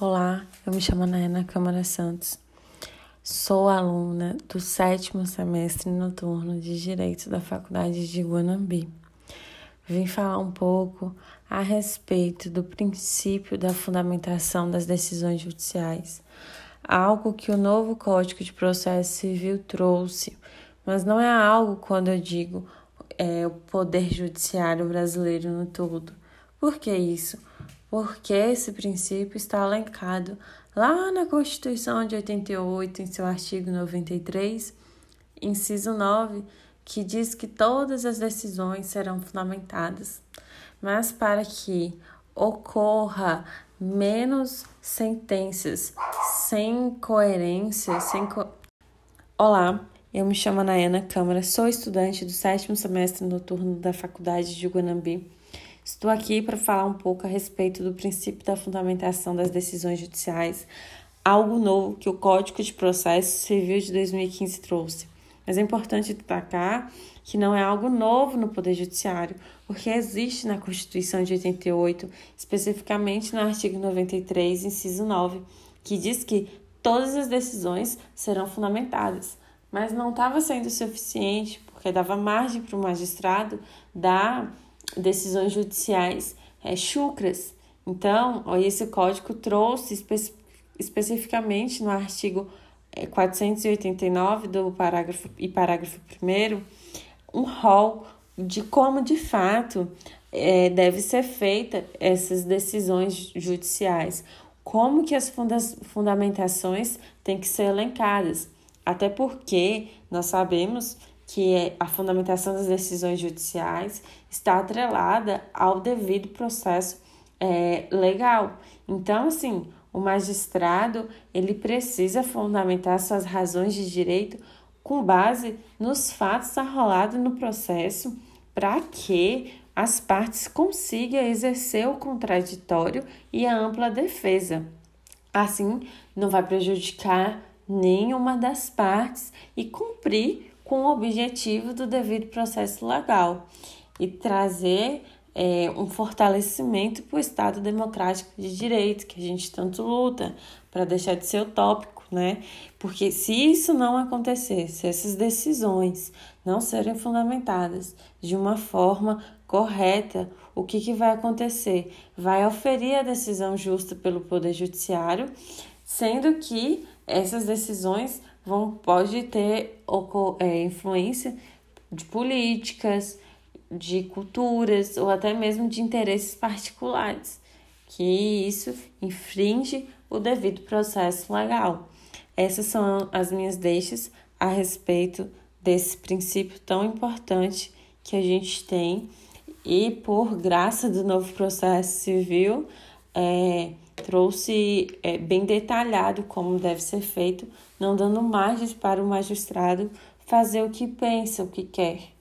Olá, eu me chamo Ana Câmara Santos. Sou aluna do sétimo semestre noturno de Direito da Faculdade de Guanambi. Vim falar um pouco a respeito do princípio da fundamentação das decisões judiciais, algo que o novo Código de Processo Civil trouxe, mas não é algo quando eu digo é, o poder judiciário brasileiro no todo. Por que isso? Porque esse princípio está alencado lá na Constituição de 88, em seu artigo 93, inciso 9, que diz que todas as decisões serão fundamentadas. Mas para que ocorra menos sentenças sem coerência, sem co... Olá, eu me chamo Nayana Câmara, sou estudante do sétimo semestre noturno da Faculdade de Guanambi Estou aqui para falar um pouco a respeito do princípio da fundamentação das decisões judiciais, algo novo que o Código de Processo Civil de 2015 trouxe. Mas é importante destacar que não é algo novo no Poder Judiciário, porque existe na Constituição de 88, especificamente no artigo 93, inciso 9, que diz que todas as decisões serão fundamentadas. Mas não estava sendo suficiente, porque dava margem para o magistrado dar decisões judiciais é, chucras. Então, esse código trouxe espe especificamente no artigo 489 é, do parágrafo e parágrafo 1 um rol de como de fato é, deve ser feita essas decisões judiciais, como que as funda fundamentações têm que ser elencadas, até porque nós sabemos que é a fundamentação das decisões judiciais está atrelada ao devido processo é, legal. Então, assim, o magistrado ele precisa fundamentar suas razões de direito com base nos fatos arrolados no processo para que as partes consigam exercer o contraditório e a ampla defesa. Assim, não vai prejudicar nenhuma das partes e cumprir com o objetivo do devido processo legal e trazer é, um fortalecimento para o Estado democrático de direito, que a gente tanto luta para deixar de ser utópico, né? Porque se isso não acontecer, se essas decisões não serem fundamentadas de uma forma correta, o que, que vai acontecer? Vai oferir a decisão justa pelo Poder Judiciário, sendo que essas decisões vão pode ter é, influência de políticas, de culturas ou até mesmo de interesses particulares, que isso infringe o devido processo legal. Essas são as minhas deixas a respeito desse princípio tão importante que a gente tem e por graça do novo processo civil é, trouxe é, bem detalhado como deve ser feito, não dando margens para o magistrado fazer o que pensa, o que quer.